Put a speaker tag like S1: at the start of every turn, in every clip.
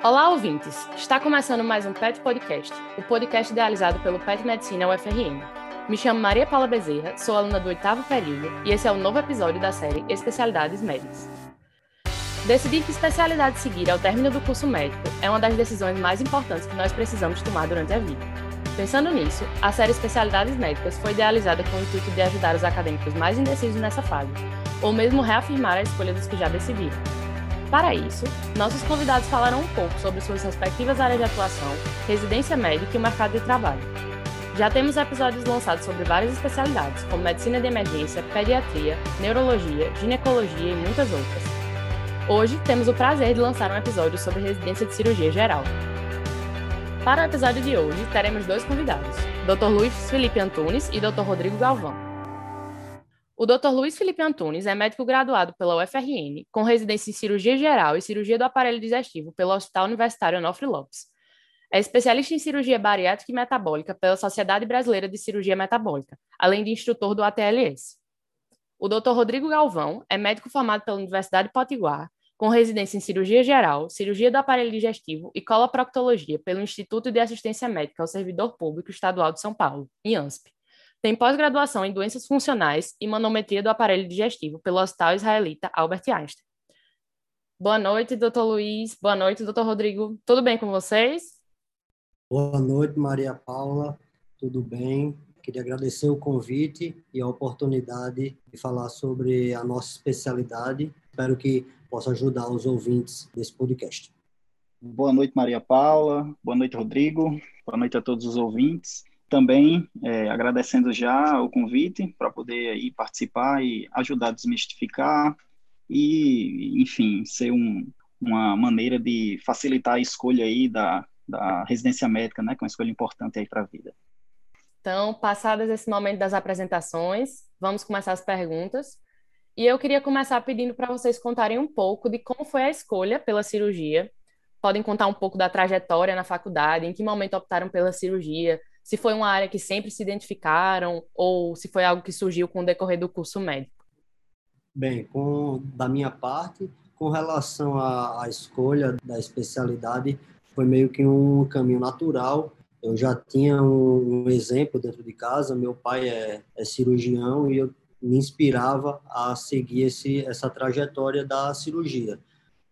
S1: Olá, ouvintes! Está começando mais um PET Podcast, o podcast idealizado pelo PET Medicina UFRN. Me chamo Maria Paula Bezerra, sou aluna do oitavo período e esse é o novo episódio da série Especialidades Médicas. Decidir que especialidade seguir ao término do curso médico é uma das decisões mais importantes que nós precisamos tomar durante a vida. Pensando nisso, a série Especialidades Médicas foi idealizada com o intuito de ajudar os acadêmicos mais indecisos nessa fase, ou mesmo reafirmar a escolha dos que já decidiram. Para isso, nossos convidados falaram um pouco sobre suas respectivas áreas de atuação, residência médica e o mercado de trabalho. Já temos episódios lançados sobre várias especialidades, como medicina de emergência, pediatria, neurologia, ginecologia e muitas outras. Hoje temos o prazer de lançar um episódio sobre residência de cirurgia geral. Para o episódio de hoje, teremos dois convidados, Dr. Luiz Felipe Antunes e Dr. Rodrigo Galvão. O Dr. Luiz Felipe Antunes é médico graduado pela UFRN, com residência em cirurgia geral e cirurgia do aparelho digestivo pelo Hospital Universitário Onofre Lopes. É especialista em cirurgia bariátrica e metabólica pela Sociedade Brasileira de Cirurgia Metabólica, além de instrutor do ATLS. O Dr. Rodrigo Galvão é médico formado pela Universidade Potiguar, com residência em cirurgia geral, cirurgia do aparelho digestivo e coloproctologia pelo Instituto de Assistência Médica ao Servidor Público Estadual de São Paulo, IANSP. Tem pós-graduação em doenças funcionais e manometria do aparelho digestivo pelo Hospital Israelita Albert Einstein. Boa noite, doutor Luiz. Boa noite, doutor Rodrigo. Tudo bem com vocês?
S2: Boa noite, Maria Paula. Tudo bem? Queria agradecer o convite e a oportunidade de falar sobre a nossa especialidade. Espero que possa ajudar os ouvintes desse podcast.
S3: Boa noite, Maria Paula. Boa noite, Rodrigo. Boa noite a todos os ouvintes também é, agradecendo já o convite para poder aí participar e ajudar a desmistificar e, enfim, ser um, uma maneira de facilitar a escolha aí da, da residência médica, né, que é uma escolha importante aí para a vida.
S1: Então, passadas esse momento das apresentações, vamos começar as perguntas. E eu queria começar pedindo para vocês contarem um pouco de como foi a escolha pela cirurgia. Podem contar um pouco da trajetória na faculdade, em que momento optaram pela cirurgia, se foi uma área que sempre se identificaram ou se foi algo que surgiu com o decorrer do curso médico.
S2: Bem, com, da minha parte, com relação à, à escolha da especialidade, foi meio que um caminho natural. Eu já tinha um, um exemplo dentro de casa, meu pai é, é cirurgião e eu me inspirava a seguir esse, essa trajetória da cirurgia.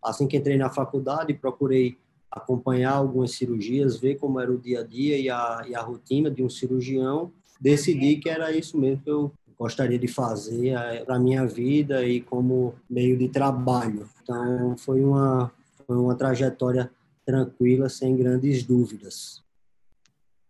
S2: Assim que entrei na faculdade, procurei acompanhar algumas cirurgias, ver como era o dia a dia e a, e a rotina de um cirurgião, decidi que era isso mesmo que eu gostaria de fazer eh, para minha vida e como meio de trabalho. Então, foi uma, foi uma trajetória tranquila, sem grandes dúvidas.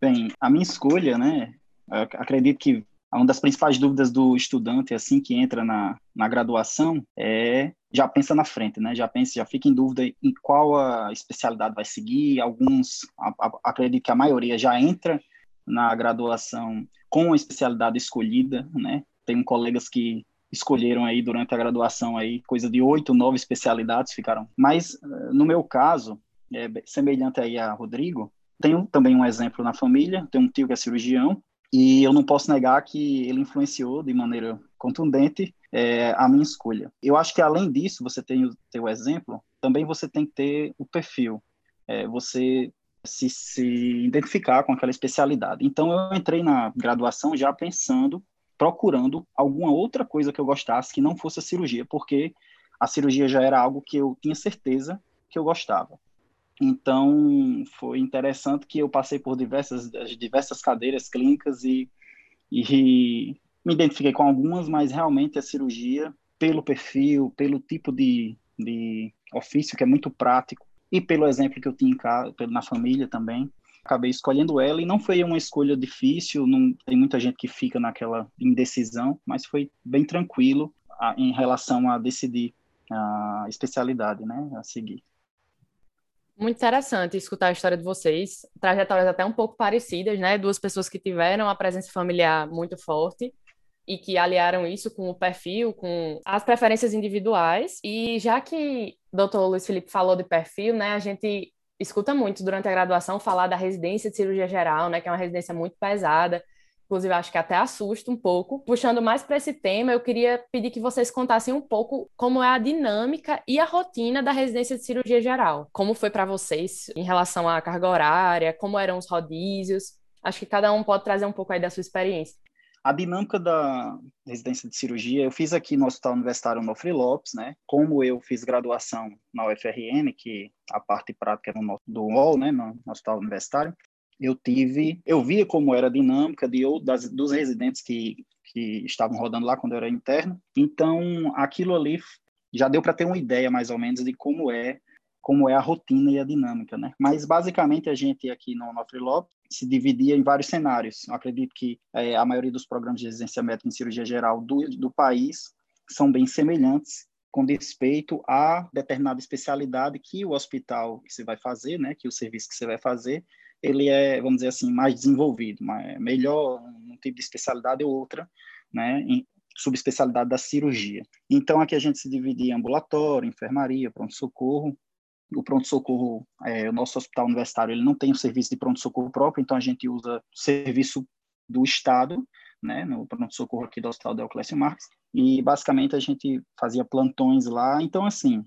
S3: Bem, a minha escolha, né, acredito que uma das principais dúvidas do estudante assim que entra na, na graduação é já pensa na frente, né? Já pensa, já fica em dúvida em qual a especialidade vai seguir. Alguns, a, a, acredito que a maioria já entra na graduação com a especialidade escolhida, né? Tem colegas que escolheram aí durante a graduação aí coisa de oito, nove especialidades ficaram. Mas no meu caso, é, semelhante aí a Rodrigo, tenho também um exemplo na família, tenho um tio que é cirurgião e eu não posso negar que ele influenciou de maneira contundente é, a minha escolha. Eu acho que além disso, você tem o teu exemplo, também você tem que ter o perfil. É, você se, se identificar com aquela especialidade. Então eu entrei na graduação já pensando, procurando alguma outra coisa que eu gostasse que não fosse a cirurgia, porque a cirurgia já era algo que eu tinha certeza que eu gostava. Então, foi interessante que eu passei por diversas, diversas cadeiras clínicas e, e me identifiquei com algumas, mas realmente a cirurgia, pelo perfil, pelo tipo de, de ofício que é muito prático e pelo exemplo que eu tinha em casa, na família também, acabei escolhendo ela e não foi uma escolha difícil, não tem muita gente que fica naquela indecisão, mas foi bem tranquilo a, em relação a decidir a especialidade, né, a seguir.
S1: Muito interessante escutar a história de vocês, trajetórias até um pouco parecidas, né? Duas pessoas que tiveram a presença familiar muito forte e que aliaram isso com o perfil, com as preferências individuais. E já que o doutor Luiz Felipe falou de perfil, né? A gente escuta muito durante a graduação falar da residência de cirurgia geral, né? Que é uma residência muito pesada, inclusive acho que até assusta um pouco. Puxando mais para esse tema, eu queria pedir que vocês contassem um pouco como é a dinâmica e a rotina da residência de cirurgia geral. Como foi para vocês em relação à carga horária, como eram os rodízios. Acho que cada um pode trazer um pouco aí da sua experiência.
S3: A dinâmica da residência de cirurgia, eu fiz aqui no Hospital Universitário Nofre Lopes, né? Como eu fiz graduação na UFRN, que a parte prática era no, do UOL, né? No, no Hospital Universitário, eu tive, eu via como era a dinâmica de das dos residentes que que estavam rodando lá quando eu era interno. Então, aquilo ali já deu para ter uma ideia mais ou menos de como é como é a rotina e a dinâmica, né? Mas basicamente a gente aqui no Nofre Lopes se dividia em vários cenários. Eu acredito que é, a maioria dos programas de residência médica em cirurgia geral do, do país são bem semelhantes com respeito a determinada especialidade que o hospital que você vai fazer, né, que o serviço que você vai fazer, ele é, vamos dizer assim, mais desenvolvido, mais, melhor um tipo de especialidade ou outra, né, em subespecialidade da cirurgia. Então, aqui a gente se divide em ambulatório, enfermaria, pronto-socorro. O pronto-socorro, é, o nosso hospital universitário, ele não tem o serviço de pronto-socorro próprio, então a gente usa serviço do Estado, né, no pronto-socorro aqui do Hospital Deoclésio Marques, e basicamente a gente fazia plantões lá. Então, assim,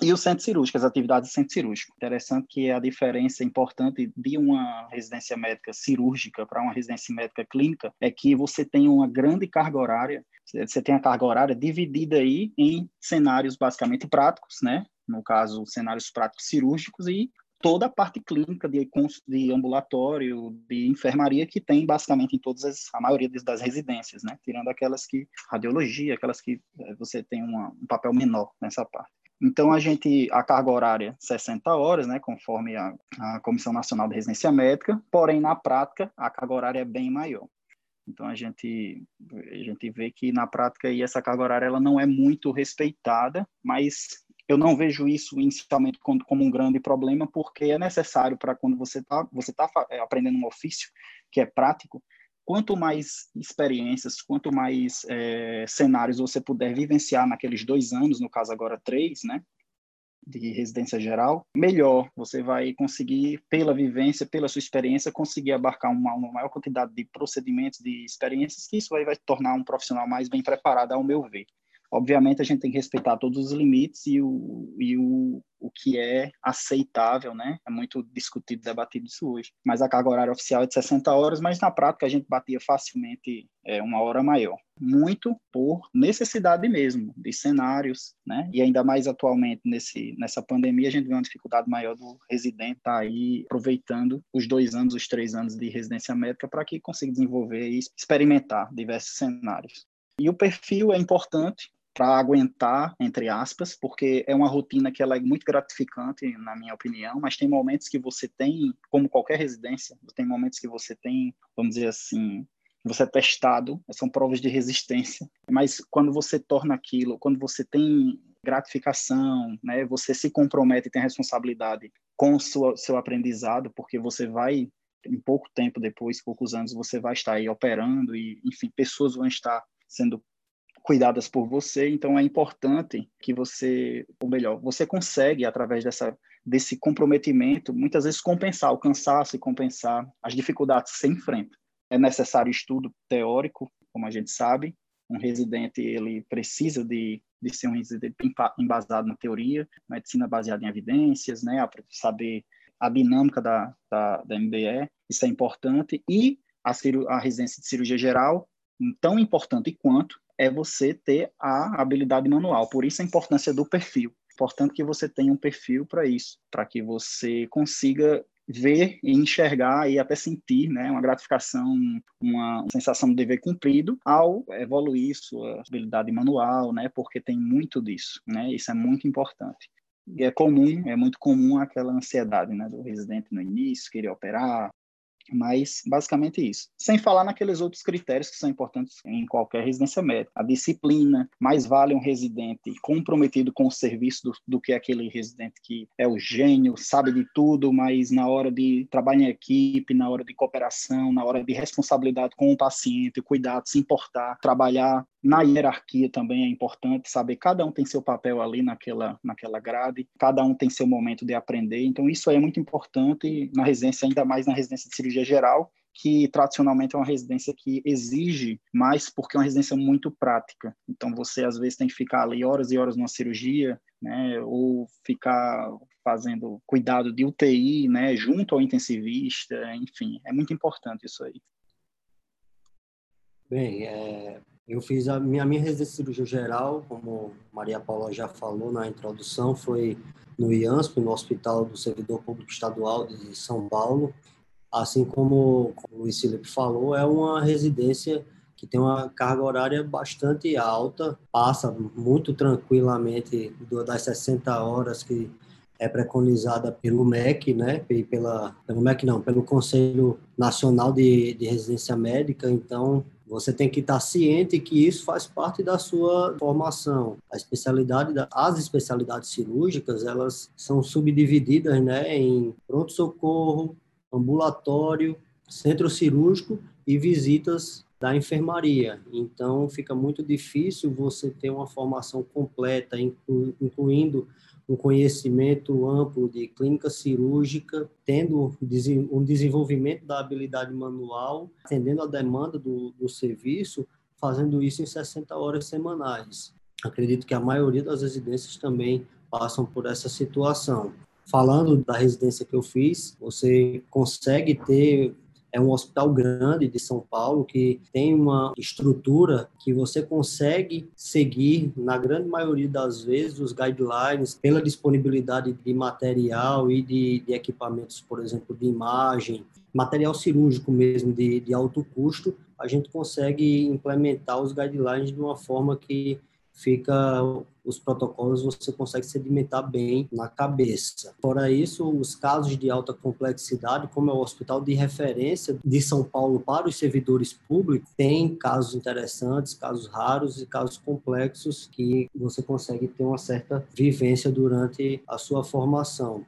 S3: e o centro cirúrgico, as atividades do centro cirúrgico. Interessante que a diferença importante de uma residência médica cirúrgica para uma residência médica clínica é que você tem uma grande carga horária, você tem a carga horária dividida aí em cenários basicamente práticos, né? No caso, cenários práticos cirúrgicos e toda a parte clínica de, de ambulatório, de enfermaria que tem basicamente em todas as, a maioria das residências, né? Tirando aquelas que radiologia, aquelas que eh, você tem uma, um papel menor nessa parte. Então, a gente, a carga horária, 60 horas, né, conforme a, a Comissão Nacional de Residência Médica, porém, na prática, a carga horária é bem maior. Então, a gente, a gente vê que, na prática, aí, essa carga horária ela não é muito respeitada, mas eu não vejo isso inicialmente como, um grande problema, porque é necessário para quando você está você tá é, aprendendo um ofício que é prático, quanto mais experiências, quanto mais é, cenários você puder vivenciar naqueles dois anos, no caso agora três, né, de residência geral, melhor você vai conseguir, pela vivência, pela sua experiência, conseguir abarcar uma, uma maior quantidade de procedimentos, de experiências, que isso aí vai tornar um profissional mais bem preparado, ao meu ver. Obviamente, a gente tem que respeitar todos os limites e o, e o, o que é aceitável, né? É muito discutido, debatido isso hoje. Mas a carga horária oficial é de 60 horas, mas na prática a gente batia facilmente é, uma hora maior. Muito por necessidade mesmo, de cenários, né? E ainda mais atualmente nesse, nessa pandemia, a gente vê uma dificuldade maior do residente estar tá aí aproveitando os dois anos, os três anos de residência médica para que consiga desenvolver e experimentar diversos cenários. E o perfil é importante, para aguentar, entre aspas, porque é uma rotina que ela é muito gratificante, na minha opinião, mas tem momentos que você tem, como qualquer residência, tem momentos que você tem, vamos dizer assim, você é testado, são provas de resistência, mas quando você torna aquilo, quando você tem gratificação, né, você se compromete e tem responsabilidade com o seu, seu aprendizado, porque você vai em pouco tempo depois, poucos anos, você vai estar aí operando e, enfim, pessoas vão estar sendo cuidadas por você, então é importante que você, ou melhor, você consegue através dessa desse comprometimento, muitas vezes compensar o cansaço e compensar as dificuldades que você enfrenta. É necessário estudo teórico, como a gente sabe, um residente ele precisa de, de ser um residente embasado na teoria, medicina baseada em evidências, né, saber a dinâmica da, da, da MBE, isso é importante, e a, a residência de cirurgia geral, tão importante quanto, é você ter a habilidade manual. Por isso a importância do perfil. Importante que você tenha um perfil para isso, para que você consiga ver e enxergar e até sentir né, uma gratificação, uma sensação de dever cumprido ao evoluir sua habilidade manual, né, porque tem muito disso, né, isso é muito importante. E é comum, é muito comum aquela ansiedade né, do residente no início, querer operar, mas basicamente isso. Sem falar naqueles outros critérios que são importantes em qualquer residência médica. A disciplina, mais vale um residente comprometido com o serviço do, do, que aquele residente que é o gênio, sabe de tudo, mas na hora de trabalhar em equipe, na hora de cooperação, na hora de responsabilidade com o paciente, cuidado, se importar, trabalhar na hierarquia também é importante saber cada um tem seu papel ali naquela naquela grade, cada um tem seu momento de aprender. Então isso aí é muito importante na residência, ainda mais na residência de cirurgia geral, que tradicionalmente é uma residência que exige mais porque é uma residência muito prática. Então você às vezes tem que ficar ali horas e horas numa cirurgia, né, ou ficar fazendo cuidado de UTI, né, junto ao intensivista, enfim, é muito importante isso aí.
S2: Bem, é, eu fiz a minha, minha residência de cirurgia geral, como Maria Paula já falou na introdução, foi no IANSP, no Hospital do Servidor Público Estadual de São Paulo. Assim como, como o Luiz falou, é uma residência que tem uma carga horária bastante alta, passa muito tranquilamente das 60 horas que é preconizada pelo MEC, né, e pela, pelo MEC não, pelo Conselho Nacional de, de Residência Médica, então você tem que estar ciente que isso faz parte da sua formação. A especialidade, as especialidades cirúrgicas, elas são subdivididas, né, em pronto socorro, ambulatório, centro cirúrgico e visitas da enfermaria. Então, fica muito difícil você ter uma formação completa, incluindo um conhecimento amplo de clínica cirúrgica, tendo um desenvolvimento da habilidade manual, atendendo a demanda do, do serviço, fazendo isso em 60 horas semanais. Acredito que a maioria das residências também passam por essa situação. Falando da residência que eu fiz, você consegue ter é um hospital grande de São Paulo que tem uma estrutura que você consegue seguir, na grande maioria das vezes, os guidelines pela disponibilidade de material e de, de equipamentos, por exemplo, de imagem, material cirúrgico mesmo de, de alto custo, a gente consegue implementar os guidelines de uma forma que fica os protocolos você consegue sedimentar bem na cabeça. Fora isso, os casos de alta complexidade, como é o hospital de referência de São Paulo para os servidores públicos, tem casos interessantes, casos raros e casos complexos que você consegue ter uma certa vivência durante a sua formação.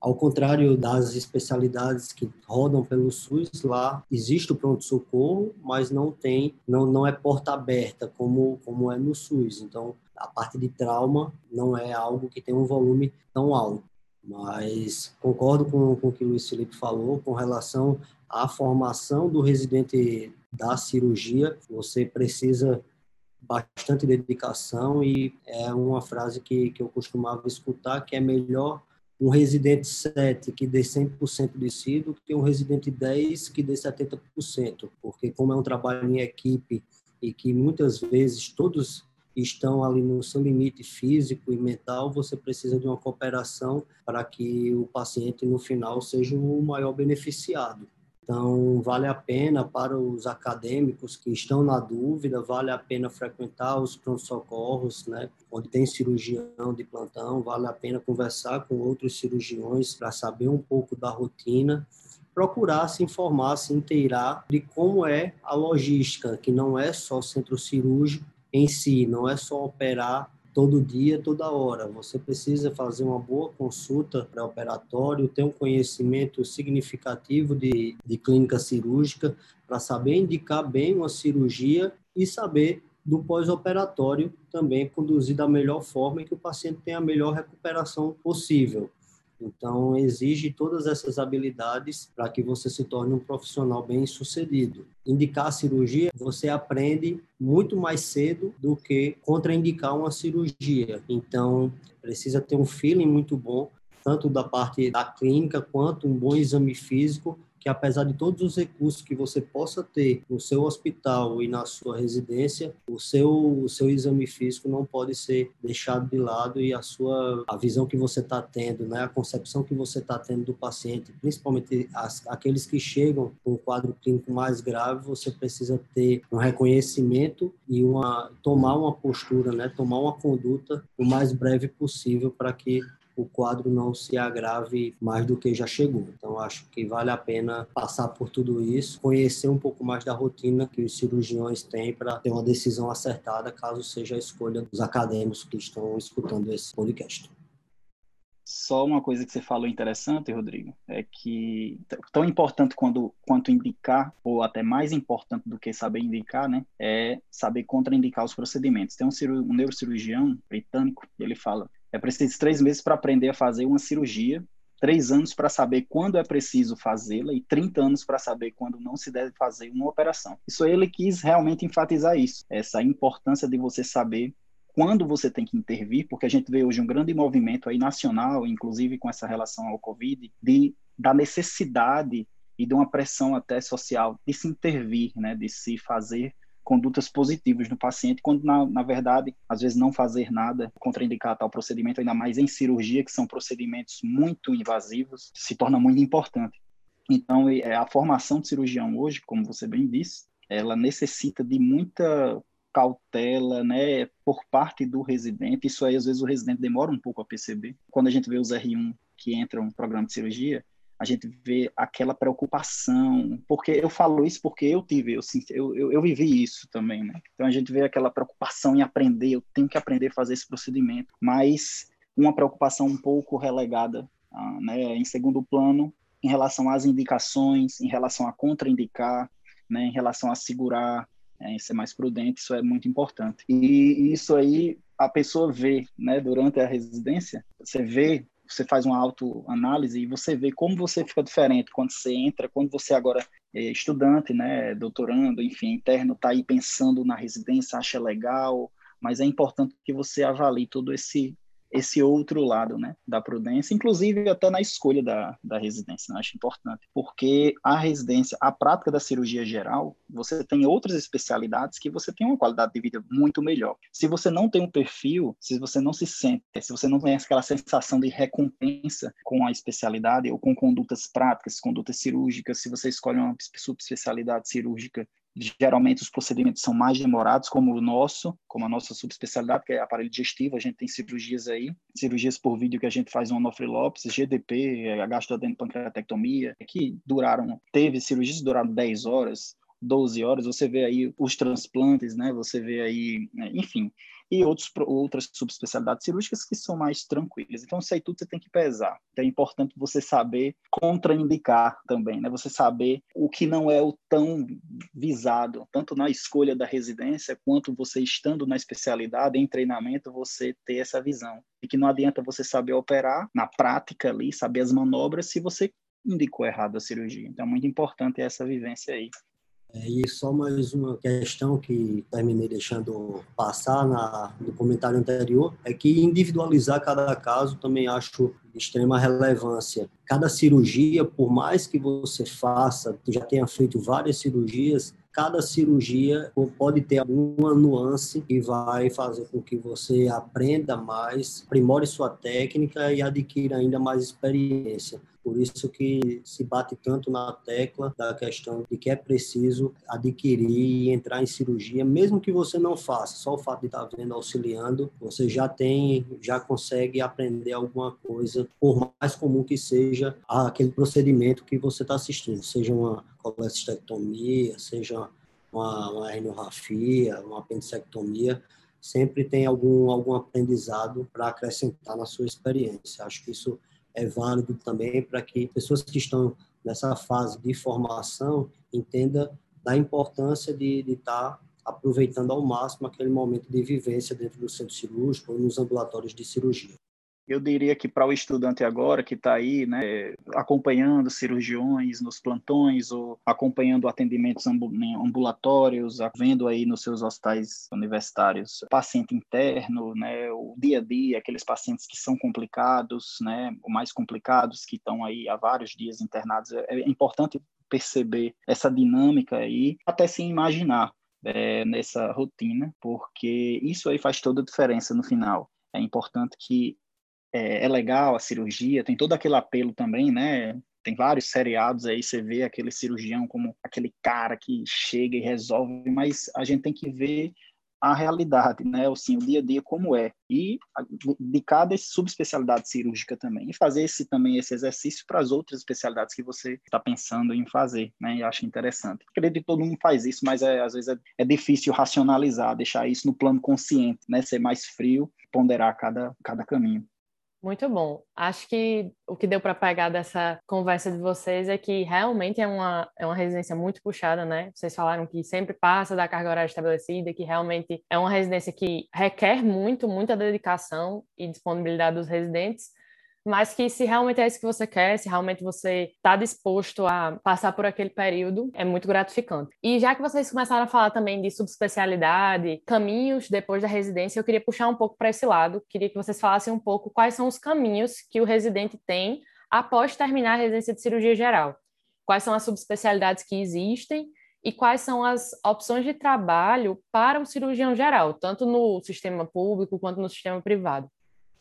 S2: Ao contrário das especialidades que rodam pelo SUS, lá existe o pronto-socorro, mas não tem, não, não é porta aberta como, como é no SUS. Então, a parte de trauma não é algo que tem um volume tão alto. Mas concordo com, com o que o Luiz Felipe falou com relação à formação do residente da cirurgia. Você precisa bastante dedicação e é uma frase que, que eu costumava escutar que é melhor um residente 7 que dê 100% de si do que um residente 10 que dê 70%, porque como é um trabalho em equipe e que muitas vezes todos estão ali no seu limite físico e mental, você precisa de uma cooperação para que o paciente no final seja o maior beneficiado. Então, vale a pena para os acadêmicos que estão na dúvida, vale a pena frequentar os pronto-socorros, né? Onde tem cirurgião de plantão, vale a pena conversar com outros cirurgiões para saber um pouco da rotina procurar se informar, se inteirar de como é a logística, que não é só centro cirúrgico em si, não é só operar todo dia, toda hora. Você precisa fazer uma boa consulta pré-operatório, ter um conhecimento significativo de, de clínica cirúrgica para saber indicar bem uma cirurgia e saber do pós-operatório também conduzir da melhor forma e que o paciente tenha a melhor recuperação possível. Então, exige todas essas habilidades para que você se torne um profissional bem sucedido. Indicar a cirurgia, você aprende muito mais cedo do que contraindicar uma cirurgia. Então, precisa ter um feeling muito bom, tanto da parte da clínica quanto um bom exame físico que apesar de todos os recursos que você possa ter no seu hospital e na sua residência, o seu, o seu exame físico não pode ser deixado de lado e a sua a visão que você está tendo, né, a concepção que você está tendo do paciente, principalmente as, aqueles que chegam com um quadro clínico mais grave, você precisa ter um reconhecimento e uma tomar uma postura, né, tomar uma conduta o mais breve possível para que o quadro não se agrave mais do que já chegou. Então, acho que vale a pena passar por tudo isso, conhecer um pouco mais da rotina que os cirurgiões têm para ter uma decisão acertada, caso seja a escolha dos acadêmicos que estão escutando esse podcast.
S3: Só uma coisa que você falou interessante, Rodrigo, é que tão importante quando, quanto indicar, ou até mais importante do que saber indicar, né, é saber contraindicar os procedimentos. Tem um, um neurocirurgião britânico, ele fala é preciso três meses para aprender a fazer uma cirurgia três anos para saber quando é preciso fazê-la e 30 anos para saber quando não se deve fazer uma operação. Isso ele quis realmente enfatizar isso, essa importância de você saber quando você tem que intervir, porque a gente vê hoje um grande movimento aí nacional, inclusive com essa relação ao Covid, de da necessidade e de uma pressão até social de se intervir, né, de se fazer condutas positivas no paciente, quando na, na verdade, às vezes não fazer nada, contraindicar tal procedimento, ainda mais em cirurgia, que são procedimentos muito invasivos, se torna muito importante. Então, é, a formação de cirurgião hoje, como você bem disse, ela necessita de muita cautela, né, por parte do residente. Isso aí, às vezes, o residente demora um pouco a perceber. Quando a gente vê os R1 que entram no programa de cirurgia, a gente vê aquela preocupação, porque eu falo isso porque eu tive, eu, eu, eu, vivi isso também, né? Então a gente vê aquela preocupação em aprender, eu tenho que aprender a fazer esse procedimento, mas uma preocupação um pouco relegada, ah, né, em segundo plano, em relação às indicações, em relação a contraindicar, né, em relação a segurar, é, ser mais prudente, isso é muito importante. E isso aí a pessoa vê, né, durante a residência, você vê você faz uma autoanálise e você vê como você fica diferente quando você entra, quando você agora é estudante, né, doutorando, enfim, interno, está aí pensando na residência, acha legal, mas é importante que você avalie todo esse esse outro lado né, da prudência, inclusive até na escolha da, da residência, né, acho importante, porque a residência, a prática da cirurgia geral, você tem outras especialidades que você tem uma qualidade de vida muito melhor. Se você não tem um perfil, se você não se sente, se você não tem aquela sensação de recompensa com a especialidade ou com condutas práticas, condutas cirúrgicas, se você escolhe uma subespecialidade cirúrgica Geralmente os procedimentos são mais demorados, como o nosso, como a nossa subespecialidade, que é aparelho digestivo. A gente tem cirurgias aí, cirurgias por vídeo que a gente faz no Onofre Lopes, GDP, a pancreatectomia, que duraram, teve cirurgias que duraram 10 horas, 12 horas. Você vê aí os transplantes, né? Você vê aí, né? enfim, e outros, outras subespecialidades cirúrgicas que são mais tranquilas. Então, isso aí tudo você tem que pesar. Então, é importante você saber contraindicar também, né? Você saber o que não é o tão visado, tanto na escolha da residência, quanto você estando na especialidade, em treinamento, você ter essa visão. E que não adianta você saber operar na prática ali, saber as manobras, se você indicou errado a cirurgia. Então, é muito importante essa vivência aí.
S2: É, e só mais uma questão que terminei deixando passar na, no comentário anterior, é que individualizar cada caso também acho de extrema relevância. Cada cirurgia, por mais que você faça, já tenha feito várias cirurgias, cada cirurgia pode ter alguma nuance que vai fazer com que você aprenda mais, aprimore sua técnica e adquira ainda mais experiência. Por isso que se bate tanto na tecla da questão de que é preciso adquirir e entrar em cirurgia, mesmo que você não faça, só o fato de estar vendo, auxiliando, você já tem, já consegue aprender alguma coisa, por mais comum que seja aquele procedimento que você está assistindo, seja uma colecistectomia, seja uma, uma herniorrafia, uma apendicectomia, sempre tem algum, algum aprendizado para acrescentar na sua experiência. Acho que isso é válido também para que pessoas que estão nessa fase de formação entendam da importância de, de estar tá aproveitando ao máximo aquele momento de vivência dentro do centro cirúrgico ou nos ambulatórios de cirurgia.
S3: Eu diria que para o estudante agora que está aí, né, acompanhando cirurgiões nos plantões ou acompanhando atendimentos ambulatórios, vendo aí nos seus hospitais universitários paciente interno, né, o dia a dia, aqueles pacientes que são complicados, né, ou mais complicados que estão aí há vários dias internados, é, é importante perceber essa dinâmica aí, até se imaginar é, nessa rotina, porque isso aí faz toda a diferença no final. É importante que é, é legal a cirurgia, tem todo aquele apelo também, né? Tem vários seriados aí, você vê aquele cirurgião como aquele cara que chega e resolve, mas a gente tem que ver a realidade, né? Assim, o dia a dia como é e de cada subespecialidade cirúrgica também e fazer esse também esse exercício para as outras especialidades que você está pensando em fazer, né? E acho interessante. Acredito que todo mundo faz isso, mas é, às vezes é, é difícil racionalizar, deixar isso no plano consciente, né? Ser mais frio, ponderar cada cada caminho.
S1: Muito bom. Acho que o que deu para pegar dessa conversa de vocês é que realmente é uma, é uma residência muito puxada, né? Vocês falaram que sempre passa da carga horária estabelecida, que realmente é uma residência que requer muito, muita dedicação e disponibilidade dos residentes, mas que se realmente é isso que você quer, se realmente você está disposto a passar por aquele período, é muito gratificante. E já que vocês começaram a falar também de subespecialidade, caminhos depois da residência, eu queria puxar um pouco para esse lado, queria que vocês falassem um pouco quais são os caminhos que o residente tem após terminar a residência de cirurgia geral. Quais são as subespecialidades que existem e quais são as opções de trabalho para o cirurgião geral, tanto no sistema público quanto no sistema privado?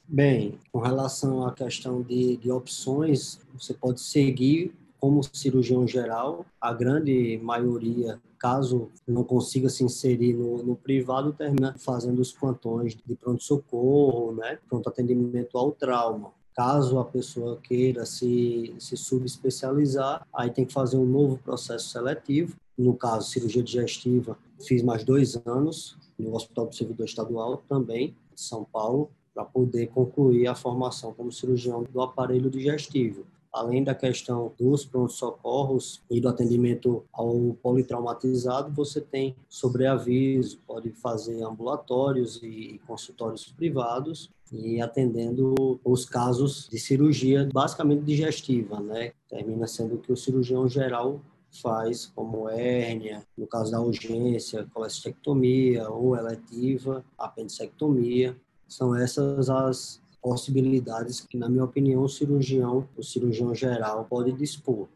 S2: Bem, com relação à questão de, de opções, você pode seguir como cirurgião geral, a grande maioria, caso não consiga se inserir no, no privado, termina fazendo os plantões de pronto-socorro, né? pronto atendimento ao trauma. Caso a pessoa queira se, se subespecializar, aí tem que fazer um novo processo seletivo. No caso, cirurgia digestiva, fiz mais dois anos no Hospital do Servidor Estadual também, de São Paulo, para poder concluir a formação como cirurgião do aparelho digestivo além da questão dos prontos-socorros e do atendimento ao politraumatizado, você tem sobreaviso, pode fazer ambulatórios e consultórios privados e atendendo os casos de cirurgia basicamente digestiva, né? Termina sendo que o cirurgião geral faz, como hérnia, no caso da urgência, colestectomia ou eletiva, apendicectomia. São essas as possibilidades que, na minha opinião, o cirurgião, o cirurgião geral pode dispor.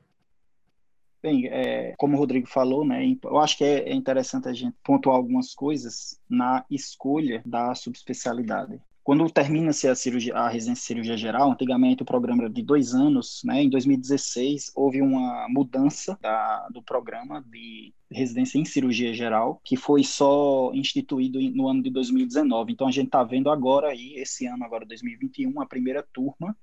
S3: Bem, é, como o Rodrigo falou, né, eu acho que é, é interessante a gente pontuar algumas coisas na escolha da subespecialidade. Quando termina-se a, cirurgia, a residência de cirurgia geral, antigamente o programa era de dois anos, né? Em 2016 houve uma mudança da, do programa de residência em cirurgia geral, que foi só instituído no ano de 2019. Então a gente está vendo agora aí, esse ano, agora 2021, a primeira turma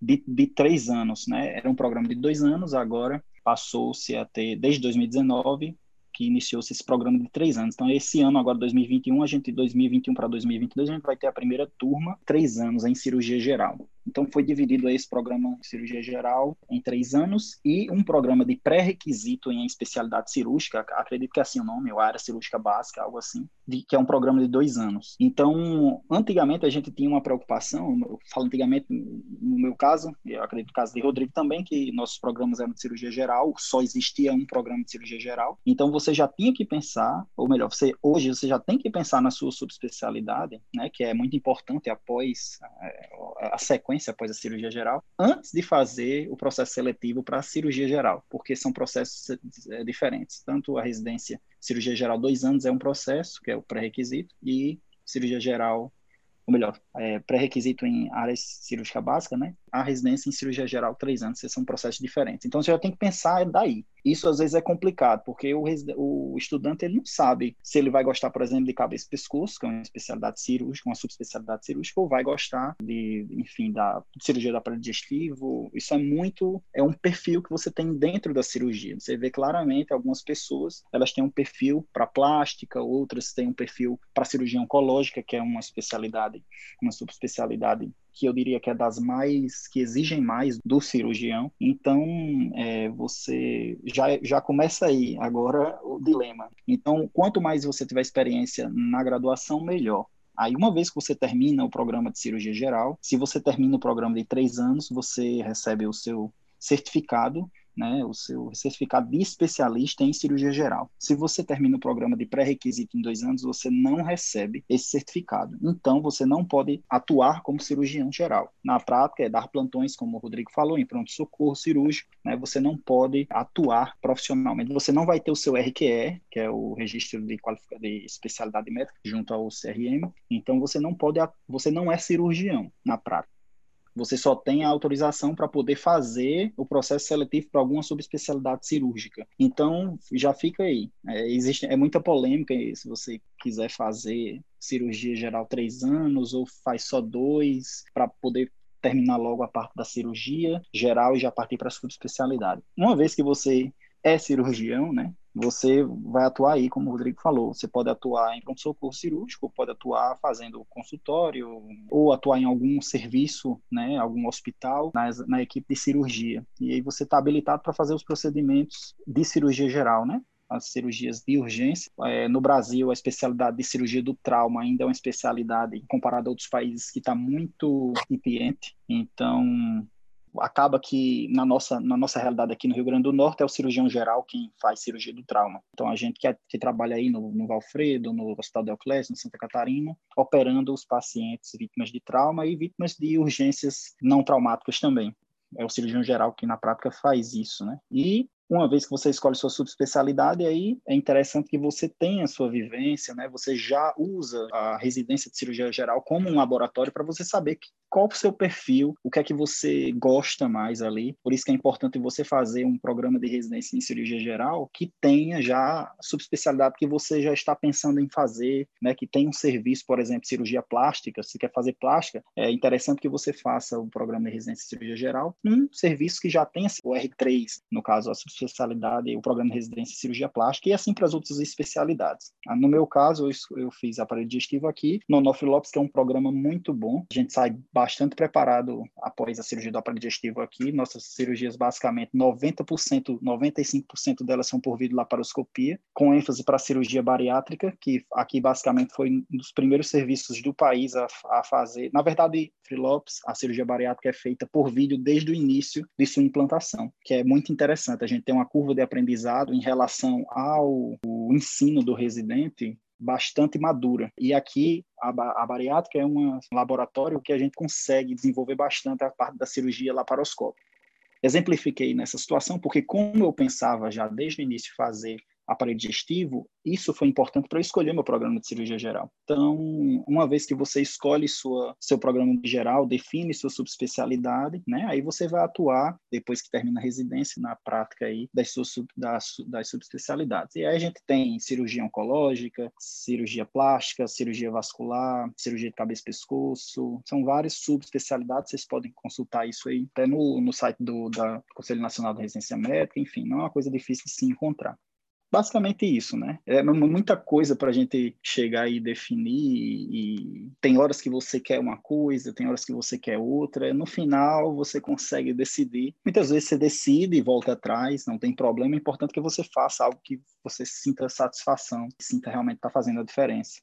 S3: de, de três anos, né? Era um programa de dois anos, agora passou-se a ter, desde 2019, que iniciou-se esse programa de três anos. Então, esse ano, agora 2021, a gente, de 2021 para 2022, a gente vai ter a primeira turma, três anos, em cirurgia geral. Então, foi dividido esse programa de cirurgia geral em três anos e um programa de pré-requisito em especialidade cirúrgica, acredito que é assim o nome, ou área cirúrgica básica, algo assim, de, que é um programa de dois anos. Então, antigamente a gente tinha uma preocupação, eu falo antigamente, no meu caso, eu acredito no caso de Rodrigo também, que nossos programas eram de cirurgia geral, só existia um programa de cirurgia geral. Então, você já tinha que pensar, ou melhor, você hoje você já tem que pensar na sua subespecialidade, né, que é muito importante após é, a sequência sequência após a cirurgia geral, antes de fazer o processo seletivo para a cirurgia geral, porque são processos é, diferentes. Tanto a residência cirurgia geral dois anos é um processo, que é o pré-requisito, e cirurgia geral, ou melhor, é, pré-requisito em área cirúrgica básica, né? A residência em cirurgia geral três anos, são processos diferentes. Então você já tem que pensar daí. Isso às vezes é complicado, porque o, o estudante ele não sabe se ele vai gostar, por exemplo, de cabeça e pescoço, que é uma especialidade cirúrgica, uma subespecialidade cirúrgica, ou vai gostar de, enfim, da cirurgia do aparelho digestivo. Isso é muito, é um perfil que você tem dentro da cirurgia. Você vê claramente algumas pessoas, elas têm um perfil para plástica, outras têm um perfil para cirurgia oncológica, que é uma especialidade, uma subespecialidade que eu diria que é das mais que exigem mais do cirurgião. Então, é, você já, já começa aí agora o dilema. Então, quanto mais você tiver experiência na graduação, melhor. Aí, uma vez que você termina o programa de cirurgia geral, se você termina o programa de três anos, você recebe o seu certificado né, o seu certificado de especialista em cirurgia geral. Se você termina o programa de pré-requisito em dois anos, você não recebe esse certificado. Então, você não pode atuar como cirurgião geral. Na prática, é dar plantões, como o Rodrigo falou, em pronto-socorro cirúrgico. Né, você não pode atuar profissionalmente. Você não vai ter o seu RQE, que é o registro de, de especialidade médica, junto ao CRM. Então, você não pode, você não é cirurgião na prática. Você só tem a autorização para poder fazer o processo seletivo para alguma subespecialidade cirúrgica. Então, já fica aí. É, existe, é muita polêmica se você quiser fazer cirurgia geral três anos ou faz só dois para poder terminar logo a parte da cirurgia geral e já partir para a subespecialidade. Uma vez que você é cirurgião, né? Você vai atuar aí, como o Rodrigo falou. Você pode atuar em pronto-socorro cirúrgico, pode atuar fazendo consultório, ou atuar em algum serviço, né, algum hospital, na, na equipe de cirurgia. E aí você está habilitado para fazer os procedimentos de cirurgia geral, né? as cirurgias de urgência. É, no Brasil, a especialidade de cirurgia do trauma ainda é uma especialidade, comparada a outros países, que está muito incipiente. Então, acaba que na nossa, na nossa realidade aqui no Rio Grande do Norte é o cirurgião geral quem faz cirurgia do trauma. Então a gente que, é, que trabalha aí no, no Valfredo, no Hospital de Euclés, no Santa Catarina, operando os pacientes vítimas de trauma e vítimas de urgências não traumáticas também. É o cirurgião geral que na prática faz isso, né? E uma vez que você escolhe sua subespecialidade, aí é interessante que você tenha a sua vivência, né? Você já usa a residência de cirurgia geral como um laboratório para você saber que, qual o seu perfil, o que é que você gosta mais ali. Por isso que é importante você fazer um programa de residência em cirurgia geral que tenha já a subespecialidade que você já está pensando em fazer, né? Que tenha um serviço, por exemplo, cirurgia plástica. Se quer fazer plástica, é interessante que você faça o programa de residência em cirurgia geral um serviço que já tenha o R3, no caso, a especialidade, o programa de residência em cirurgia plástica e assim para as outras especialidades. Ah, no meu caso, eu, fiz aparelho digestivo aqui no Onofre Lopes, que é um programa muito bom. A gente sai bastante preparado após a cirurgia do aparelho digestivo aqui. Nossas cirurgias, basicamente, 90%, 95% delas são por videolaparoscopia, com ênfase para a cirurgia bariátrica, que aqui basicamente foi um dos primeiros serviços do país a, a fazer. Na verdade, Lopes, a cirurgia bariátrica é feita por vídeo desde o início de sua implantação, que é muito interessante. A gente tem uma curva de aprendizado em relação ao ensino do residente bastante madura. E aqui a, a bariátrica é um laboratório que a gente consegue desenvolver bastante a parte da cirurgia laparoscópica. Exemplifiquei nessa situação porque como eu pensava já desde o início fazer aparelho digestivo, isso foi importante para eu escolher meu programa de cirurgia geral. Então, uma vez que você escolhe sua, seu programa de geral, define sua subespecialidade, né? Aí você vai atuar, depois que termina a residência, na prática aí das, suas, das, das subespecialidades. E aí a gente tem cirurgia oncológica, cirurgia plástica, cirurgia vascular, cirurgia de cabeça e pescoço, são várias subespecialidades, vocês podem consultar isso aí até no, no site do da Conselho Nacional de Residência Médica, enfim, não é uma coisa difícil de se encontrar basicamente isso, né? É muita coisa para a gente chegar e definir. E tem horas que você quer uma coisa, tem horas que você quer outra. No final, você consegue decidir. Muitas vezes você decide e volta atrás, não tem problema. É importante que você faça algo que você sinta satisfação, sinta realmente estar tá fazendo a diferença.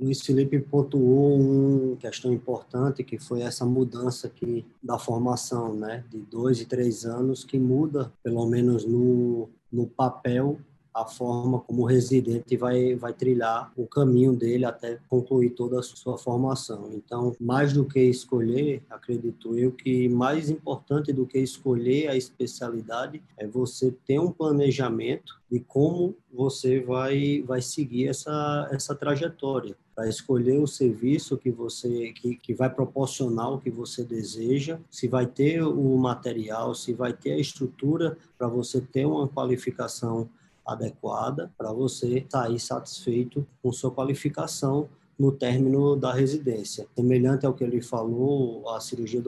S2: Luiz Felipe pontuou uma questão importante que foi essa mudança aqui da formação, né, de dois e três anos, que muda, pelo menos no, no papel, a forma como o residente vai, vai trilhar o caminho dele até concluir toda a sua formação. Então, mais do que escolher, acredito eu que mais importante do que escolher a especialidade é você ter um planejamento de como você vai, vai seguir essa, essa trajetória para escolher o serviço que você que, que vai proporcionar o que você deseja, se vai ter o material, se vai ter a estrutura para você ter uma qualificação adequada para você sair satisfeito com sua qualificação no término da residência. Semelhante ao que ele falou, a cirurgia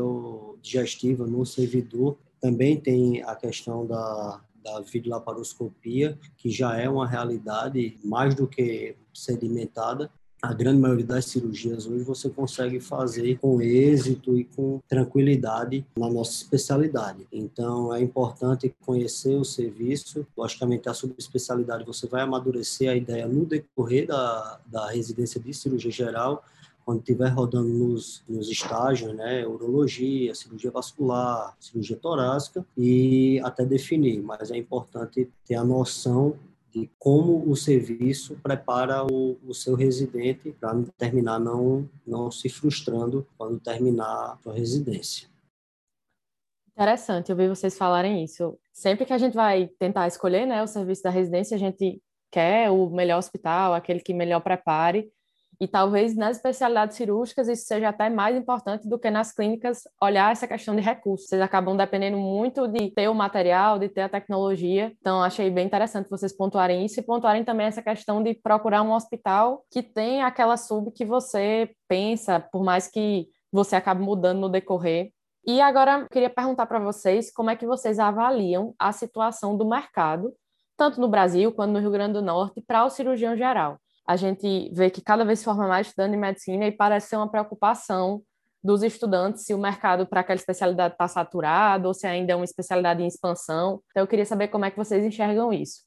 S2: digestiva no servidor também tem a questão da, da videolaparoscopia, que já é uma realidade mais do que sedimentada, a grande maioria das cirurgias hoje você consegue fazer com êxito e com tranquilidade na nossa especialidade. Então é importante conhecer o serviço. Logicamente, a subespecialidade você vai amadurecer a ideia no decorrer da, da residência de cirurgia geral, quando estiver rodando nos, nos estágios, né, urologia, cirurgia vascular, cirurgia torácica e até definir. Mas é importante ter a noção de como o serviço prepara o, o seu residente para terminar não, não se frustrando quando terminar a sua residência.
S1: Interessante ouvir vocês falarem isso. Sempre que a gente vai tentar escolher né, o serviço da residência, a gente quer o melhor hospital, aquele que melhor prepare, e talvez nas especialidades cirúrgicas isso seja até mais importante do que nas clínicas olhar essa questão de recursos. Vocês acabam dependendo muito de ter o material, de ter a tecnologia. Então, achei bem interessante vocês pontuarem isso e pontuarem também essa questão de procurar um hospital que tem aquela sub que você pensa, por mais que você acabe mudando no decorrer. E agora, queria perguntar para vocês como é que vocês avaliam a situação do mercado, tanto no Brasil quanto no Rio Grande do Norte, para o cirurgião geral a gente vê que cada vez se forma mais estudante de medicina e parece ser uma preocupação dos estudantes se o mercado para aquela especialidade está saturado ou se ainda é uma especialidade em expansão. Então, eu queria saber como é que vocês enxergam isso.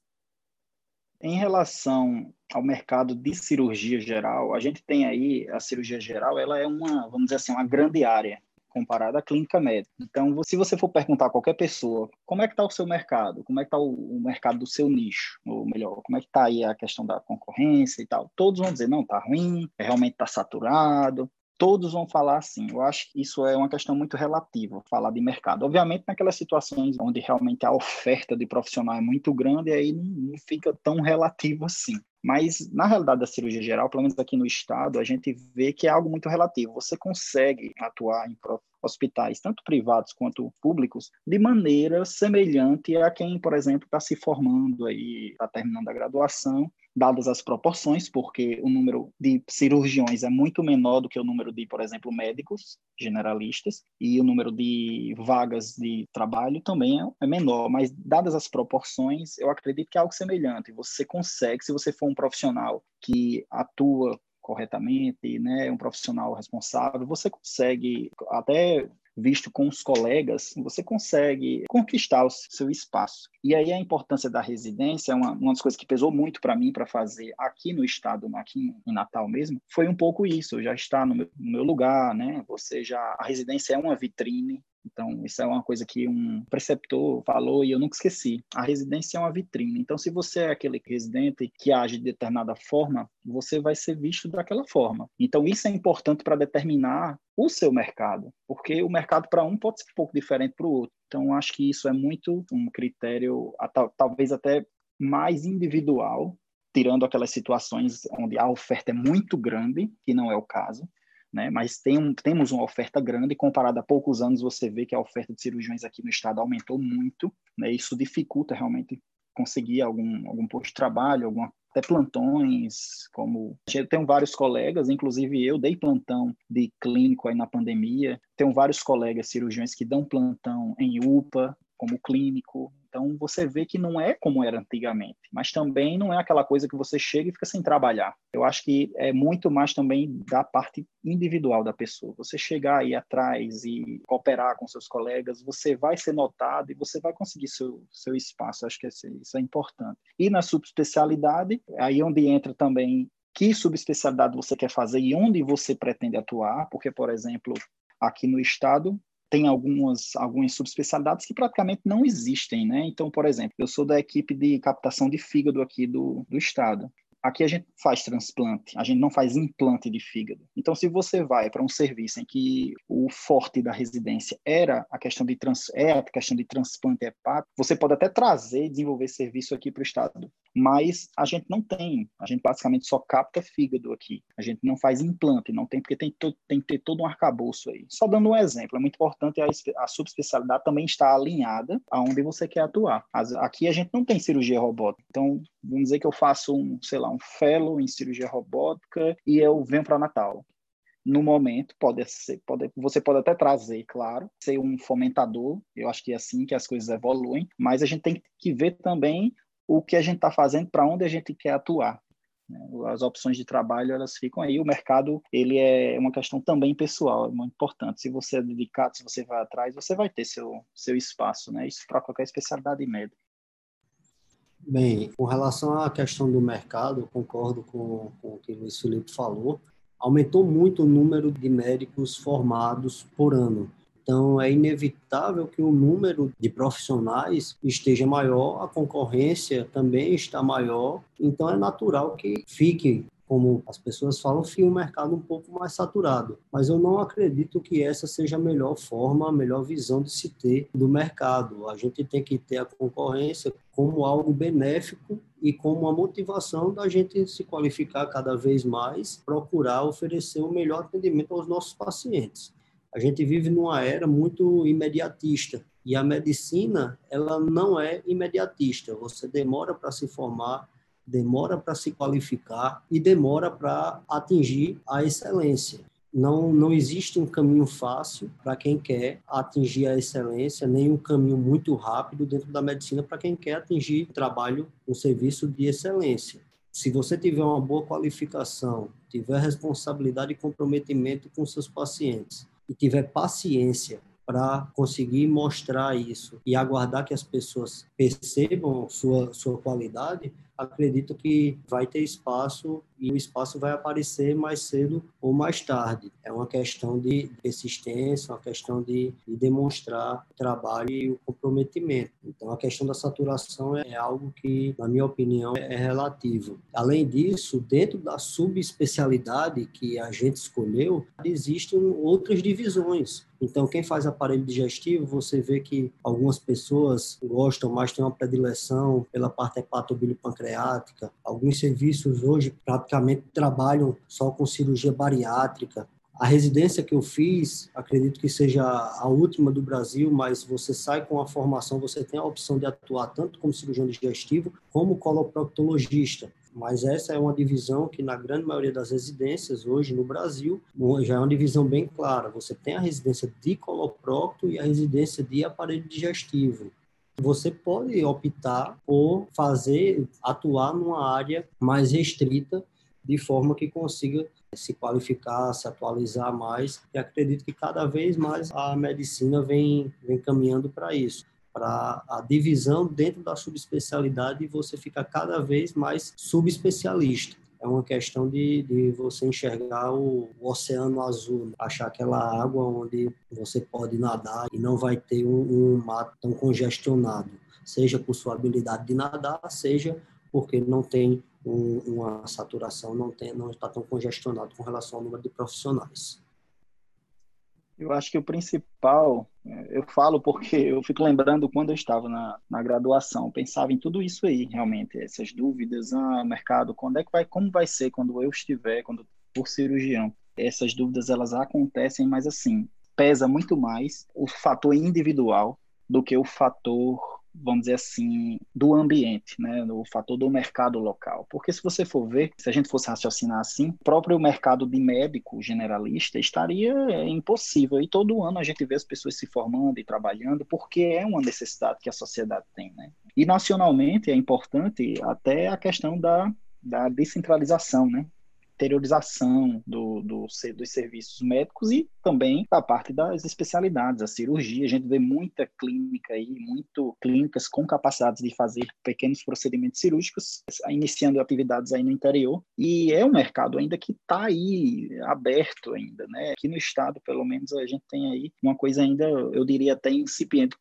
S3: Em relação ao mercado de cirurgia geral, a gente tem aí a cirurgia geral, ela é uma, vamos dizer assim, uma grande área comparada à clínica médica. Então, se você for perguntar a qualquer pessoa como é que está o seu mercado, como é que está o, mercado do seu nicho, ou melhor, como é que está aí a questão da concorrência e tal, todos vão dizer, não, está ruim, realmente está saturado, todos vão falar assim. Eu acho que isso é uma questão muito relativa, falar de mercado. Obviamente, naquelas situações onde realmente a oferta de profissional é muito grande, aí não, fica tão relativo assim. Mas, na realidade da cirurgia geral, pelo menos aqui no estado, a gente vê que é algo muito relativo. Você consegue atuar em hospitais, tanto privados quanto públicos, de maneira semelhante a quem, por exemplo, está se formando aí, está terminando a graduação dadas as proporções, porque o número de cirurgiões é muito menor do que o número de, por exemplo, médicos generalistas, e o número de vagas de trabalho também é, é menor, mas dadas as proporções, eu acredito que é algo semelhante. Você consegue, se você for um profissional que atua corretamente, né, um profissional responsável, você consegue até visto com os colegas, você consegue conquistar o seu espaço. E aí a importância da residência, é uma, uma das coisas que pesou muito para mim para fazer aqui no estado, aqui em Natal mesmo, foi um pouco isso, já está no meu, no meu lugar, né? Você já a residência é uma vitrine então, isso é uma coisa que um preceptor falou e eu nunca esqueci. A residência é uma vitrine. Então, se você é aquele residente que age de determinada forma, você vai ser visto daquela forma. Então, isso é importante para determinar o seu mercado, porque o mercado para um pode ser um pouco diferente para o outro. Então, acho que isso é muito um critério, talvez até mais individual, tirando aquelas situações onde a oferta é muito grande, que não é o caso, né? Mas tem um, temos uma oferta grande, comparado a poucos anos, você vê que a oferta de cirurgiões aqui no estado aumentou muito, né? Isso dificulta realmente conseguir algum, algum posto de trabalho, alguma até plantões, como eu tenho vários colegas, inclusive eu dei plantão de clínico aí na pandemia, tenho vários colegas cirurgiões que dão plantão em UPA, como clínico, então você vê que não é como era antigamente, mas também não é aquela coisa que você chega e fica sem trabalhar. Eu acho que é muito mais também da parte individual da pessoa. Você chegar aí atrás e cooperar com seus colegas, você vai ser notado e você vai conseguir seu, seu espaço. Acho que isso é importante. E na subespecialidade, aí onde entra também que subespecialidade você quer fazer e onde você pretende atuar, porque, por exemplo, aqui no estado, tem algumas, algumas subespecialidades que praticamente não existem, né? Então, por exemplo, eu sou da equipe de captação de fígado aqui do, do estado. Aqui a gente faz transplante, a gente não faz implante de fígado. Então, se você vai para um serviço em que o forte da residência era a questão de trans, é a questão de transplante hepático, você pode até trazer e desenvolver serviço aqui para o estado mas a gente não tem, a gente basicamente só capta fígado aqui, a gente não faz implante, não tem, porque tem, tem que ter todo um arcabouço aí. Só dando um exemplo, é muito importante a, a subespecialidade também estar alinhada aonde você quer atuar. As, aqui a gente não tem cirurgia robótica, então vamos dizer que eu faço um, sei lá, um fellow em cirurgia robótica e eu venho para Natal. No momento, pode ser, pode, você pode até trazer, claro, ser um fomentador, eu acho que é assim que as coisas evoluem, mas a gente tem que ver também o que a gente está fazendo, para onde a gente quer atuar. Né? As opções de trabalho elas ficam aí. O mercado ele é uma questão também pessoal, é muito importante. Se você é dedicado, se você vai atrás, você vai ter seu seu espaço, né? Isso para qualquer especialidade médica.
S2: Bem, com relação à questão do mercado, eu concordo com, com o que o Luiz Felipe falou. Aumentou muito o número de médicos formados por ano. Então, é inevitável que o número de profissionais esteja maior, a concorrência também está maior, então é natural que fique como as pessoas falam, fica um mercado um pouco mais saturado. Mas eu não acredito que essa seja a melhor forma, a melhor visão de se ter do mercado. A gente tem que ter a concorrência como algo benéfico e como uma motivação da gente se qualificar cada vez mais, procurar oferecer o um melhor atendimento aos nossos pacientes a gente vive numa era muito imediatista e a medicina ela não é imediatista. Você demora para se formar, demora para se qualificar e demora para atingir a excelência. Não, não existe um caminho fácil para quem quer atingir a excelência, nem um caminho muito rápido dentro da medicina para quem quer atingir trabalho, um serviço de excelência. Se você tiver uma boa qualificação, tiver responsabilidade e comprometimento com seus pacientes, e tiver paciência para conseguir mostrar isso e aguardar que as pessoas percebam sua, sua qualidade, acredito que vai ter espaço e o espaço vai aparecer mais cedo ou mais tarde. É uma questão de persistência, uma questão de, de demonstrar o trabalho e o comprometimento. Então, a questão da saturação é algo que, na minha opinião, é relativo. Além disso, dentro da subespecialidade que a gente escolheu, existem outras divisões. Então, quem faz aparelho digestivo, você vê que algumas pessoas gostam mais, têm uma predileção pela parte hepatobilipancreática. Alguns serviços hoje praticamente trabalham só com cirurgia bariátrica. A residência que eu fiz, acredito que seja a última do Brasil, mas você sai com a formação, você tem a opção de atuar tanto como cirurgião digestivo como coloproctologista mas essa é uma divisão que na grande maioria das residências hoje no Brasil já é uma divisão bem clara. Você tem a residência de coloprocto e a residência de aparelho digestivo. Você pode optar por fazer atuar numa área mais restrita de forma que consiga se qualificar, se atualizar mais. E acredito que cada vez mais a medicina vem, vem caminhando para isso para a divisão dentro da subespecialidade e você fica cada vez mais subespecialista. É uma questão de, de você enxergar o, o, oceano azul, achar aquela água onde você pode nadar e não vai ter um, um mato tão congestionado, seja por sua habilidade de nadar, seja porque não tem um, uma saturação, não, tem, não está tão congestionado com relação ao número de profissionais.
S3: Eu acho que o principal, é, eu falo porque eu fico lembrando quando eu estava na, na graduação, pensava em tudo isso aí, realmente, essas dúvidas, ah, mercado, quando é que vai, como vai ser quando eu estiver, quando por cirurgião. Essas dúvidas elas acontecem, mas assim, pesa muito mais o fator individual do que o fator vamos dizer assim, do ambiente, né, o fator do mercado local. Porque se você for ver, se a gente fosse raciocinar assim, o próprio mercado de médico generalista estaria é, impossível. E todo ano a gente vê as pessoas se formando e trabalhando, porque é uma necessidade que a sociedade tem, né? E nacionalmente é importante até a questão da, da descentralização, né? Interiorização do, do, dos serviços médicos e também da parte das especialidades, a cirurgia. A gente vê muita clínica aí, muito clínicas com capacidade de fazer pequenos procedimentos cirúrgicos, iniciando atividades aí no interior. E é um mercado ainda que está aí aberto ainda, né? Aqui no estado, pelo menos, a gente tem aí uma coisa ainda, eu diria até incipiente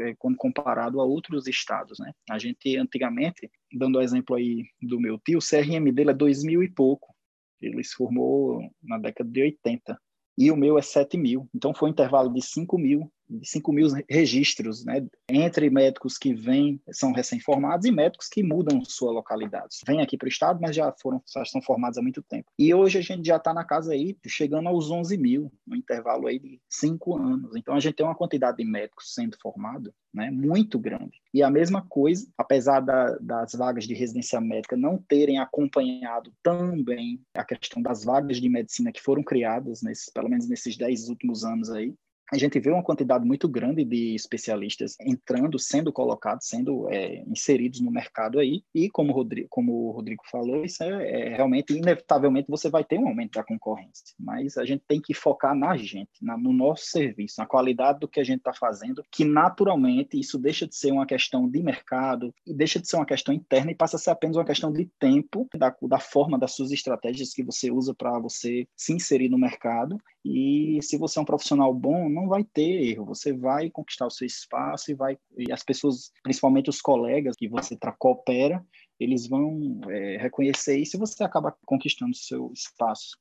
S3: é, quando comparado a outros estados, né? A gente antigamente, dando o exemplo aí do meu tio, o CRM dele é dois mil e pouco. Ele se formou na década de 80. E o meu é 7 mil. Então foi um intervalo de 5 mil 5 mil registros, né, entre médicos que vêm, são recém-formados e médicos que mudam sua localidade. Vêm aqui para o estado, mas já foram, já estão formados há muito tempo. E hoje a gente já está na casa aí, chegando aos 11 mil, no intervalo aí de 5 anos. Então a gente tem uma quantidade de médicos sendo formado, né, muito grande. E a mesma coisa, apesar da, das vagas de residência médica não terem acompanhado também a questão das vagas de medicina que foram criadas, nesses, pelo menos nesses 10 últimos anos aí, a gente vê uma quantidade muito grande de especialistas entrando, sendo colocados, sendo é, inseridos no mercado aí, e como o Rodrigo, como o Rodrigo falou, isso é, é, realmente, inevitavelmente, você vai ter um aumento da concorrência, mas a gente tem que focar na gente, na, no nosso serviço, na qualidade do que a gente está fazendo, que naturalmente isso deixa de ser uma questão de mercado, e deixa de ser uma questão interna e passa a ser apenas uma questão de tempo, da, da forma das suas estratégias que você usa para você se inserir no mercado, e se você é um profissional bom, não vai ter erro, você vai conquistar o seu espaço e vai e as pessoas, principalmente os colegas que você coopera, eles vão é, reconhecer isso e você acaba conquistando o seu espaço.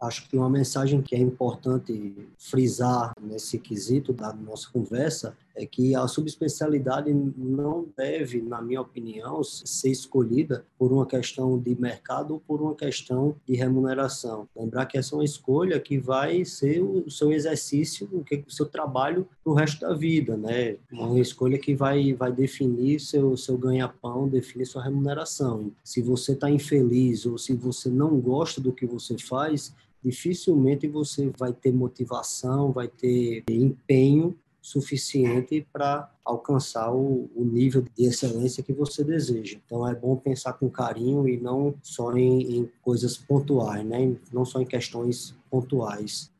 S2: Acho que uma mensagem que é importante frisar nesse quesito da nossa conversa é que a subespecialidade não deve, na minha opinião, ser escolhida por uma questão de mercado ou por uma questão de remuneração. Lembrar que essa é uma escolha que vai ser o seu exercício, o seu trabalho para o resto da vida, né? Uma escolha que vai, vai definir seu, seu ganha-pão, definir sua remuneração. Se você está infeliz ou se você não gosta do que você faz, dificilmente você vai ter motivação, vai ter empenho suficiente para alcançar o, o, nível de excelência que você deseja. Então é bom pensar com carinho e não só em, em coisas pontuais, né? não só em questões pontuais.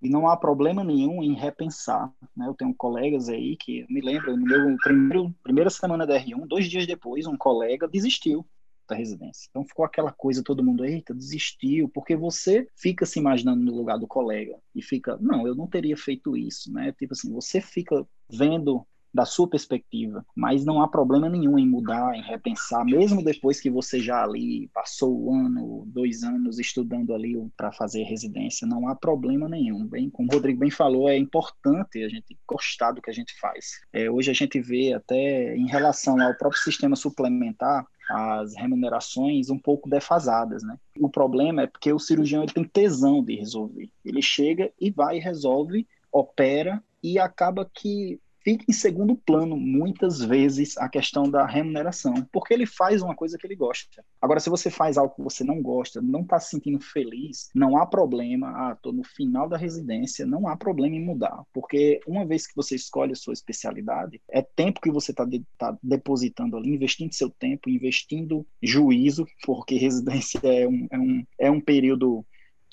S3: E não há problema nenhum em repensar. Né? Eu tenho colegas aí que, me lembro, no meu primeiro, primeira semana da R1, dois dias depois, um colega desistiu da residência. Então ficou aquela coisa, todo mundo, eita, desistiu, porque você fica se imaginando no lugar do colega e fica, não, eu não teria feito isso, né? Tipo assim, você fica vendo da sua perspectiva, mas não há problema nenhum em mudar, em repensar, mesmo depois que você já ali passou o ano, dois anos estudando ali para fazer residência, não há problema nenhum. Bem, como o Rodrigo bem falou, é importante a gente gostar do que a gente faz. É, hoje a gente vê até em relação ao próprio sistema suplementar, as remunerações um pouco defasadas, né? O problema é porque o cirurgião ele tem tesão de resolver. Ele chega e vai, resolve, opera e acaba que fica em segundo plano muitas vezes a questão da remuneração, porque ele faz uma coisa que ele gosta. Agora, se você faz algo que você não gosta, não está se sentindo feliz, não há problema. Ah, estou no final da residência, não há problema em mudar, porque uma vez que você escolhe a sua especialidade, é tempo que você está de, tá depositando ali, investindo seu tempo, investindo juízo, porque residência é um, é um, é um período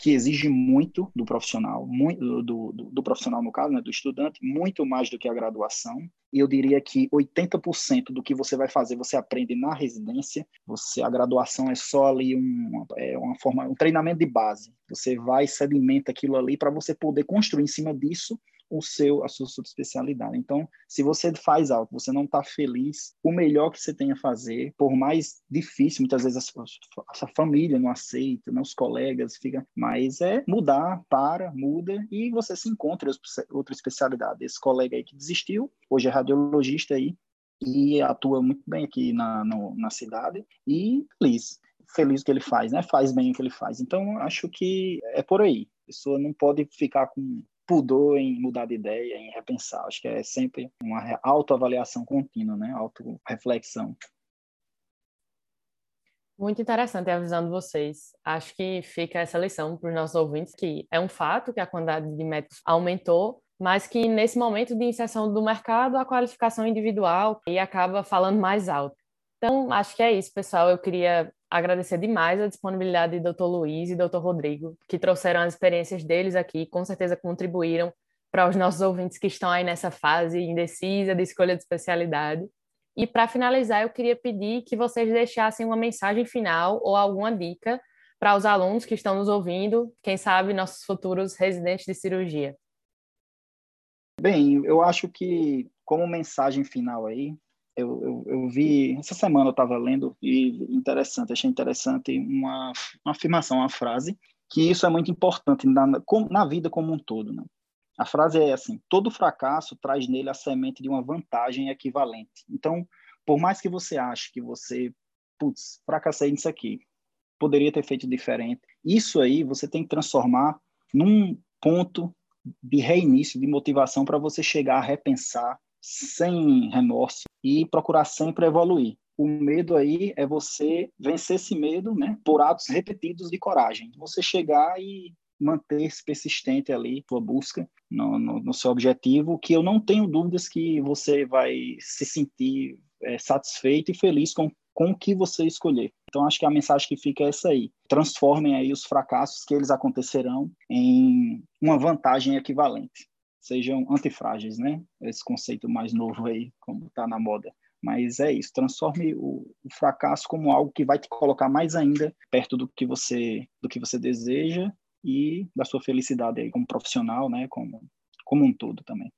S3: que exige muito do profissional, muito, do, do, do, profissional no caso, né, do estudante, muito mais do que a graduação. E eu diria que 80% do que você vai fazer você aprende na residência. Você a graduação é só ali um, é uma forma, um treinamento de base. Você vai sedimenta aquilo ali para você poder construir em cima disso o seu a sua subespecialidade. Então, se você faz algo, você não está feliz, o melhor que você tem a fazer, por mais difícil, muitas vezes a sua, a sua família não aceita, né, os colegas fica, mas é mudar, para, muda e você se encontra outra especialidade. Esse colega aí que desistiu, hoje é radiologista aí e atua muito bem aqui na, no, na cidade e feliz feliz que ele faz, né? Faz bem o que ele faz. Então, acho que é por aí. A pessoa não pode ficar com pudor em mudar de ideia, em repensar. Acho que é sempre uma autoavaliação contínua, né? Autoreflexão.
S1: Muito interessante a visão de vocês. Acho que fica essa lição para os nossos ouvintes, que é um fato que a quantidade de médicos aumentou, mas que nesse momento de inserção do mercado, a qualificação individual e acaba falando mais alto. Então, acho que é isso, pessoal. Eu queria agradecer demais a disponibilidade do Dr. Luiz e Dr. Rodrigo, que trouxeram as experiências deles aqui, com certeza contribuíram para os nossos ouvintes que estão aí nessa fase indecisa de escolha de especialidade. E para finalizar, eu queria pedir que vocês deixassem uma mensagem final ou alguma dica para os alunos que estão nos ouvindo, quem sabe nossos futuros residentes de cirurgia.
S3: Bem, eu acho que como mensagem final aí, eu, eu, eu, vi, essa semana eu estava lendo e interessante, achei interessante uma, uma afirmação, uma frase, que isso é muito importante na, na vida como um todo. Né? A frase é assim: todo fracasso traz nele a semente de uma vantagem equivalente. Então, por mais que você ache que você, putz, fracassei nisso aqui, poderia ter feito diferente, isso aí você tem que transformar num ponto de reinício, de motivação para você chegar a repensar sem remorso e procurar sempre evoluir. O medo aí é você vencer esse medo, né, por atos repetidos de coragem. Você chegar e manter-se persistente ali, sua busca no, no, no, seu objetivo, que eu não tenho dúvidas que você vai se sentir é, satisfeito e feliz com, com o que você escolher. Então, acho que a mensagem que fica é essa aí. Transformem aí os fracassos que eles acontecerão em uma vantagem equivalente sejam antifrágeis, né? Esse conceito mais novo aí, como está na moda. Mas é isso, transforme o, o, fracasso como algo que vai te colocar mais ainda perto do que você do que você deseja e da sua felicidade aí como profissional, né? Como como um todo também.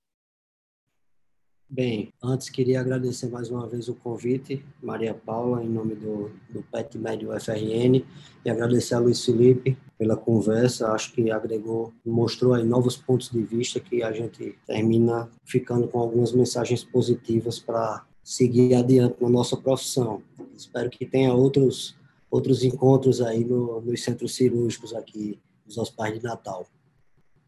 S2: Bem, antes queria agradecer mais uma vez o convite, Maria Paula, em nome do, do PET Médio FRN, e agradecer a Luiz Felipe pela conversa, acho que agregou, mostrou aí novos pontos de vista que a gente termina ficando com algumas mensagens positivas para seguir adiante na nossa profissão. Espero que tenha outros, outros encontros aí no, nos centros cirúrgicos aqui, nos hospitais de Natal.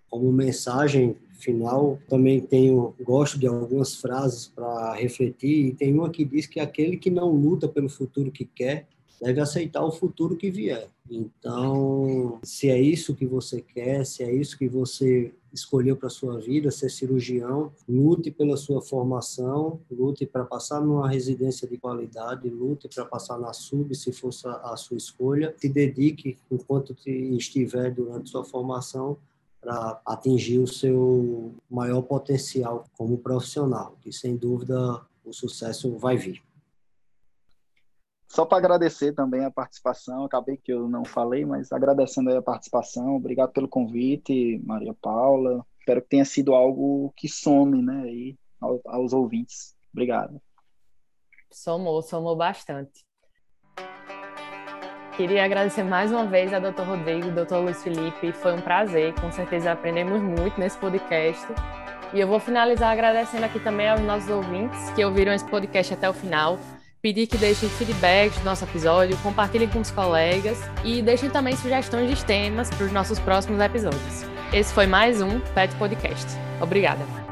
S2: Como mensagem final, também tenho gosto de algumas frases para refletir e tem uma que diz que aquele que não luta pelo futuro que quer deve aceitar o futuro que vier. Então, se é isso que você quer, se é isso que você escolheu para sua vida, ser cirurgião, lute pela sua formação, lute para passar numa residência de qualidade, lute para passar na sub, se for a sua escolha, se dedique enquanto estiver durante sua formação para atingir o seu maior potencial como profissional, que sem dúvida o sucesso vai vir.
S3: Só para agradecer também a participação, acabei que eu não falei, mas agradecendo a participação, obrigado pelo convite, Maria Paula. Espero que tenha sido algo que some, né, aí aos ouvintes. Obrigado.
S1: Somou, somou bastante. Queria agradecer mais uma vez a Dr. Rodrigo Dr. Luiz Felipe. Foi um prazer, com certeza aprendemos muito nesse podcast. E eu vou finalizar agradecendo aqui também aos nossos ouvintes que ouviram esse podcast até o final pedir que deixem feedback do nosso episódio, compartilhem com os colegas e deixem também sugestões de temas para os nossos próximos episódios. Esse foi mais um Pet Podcast. Obrigada.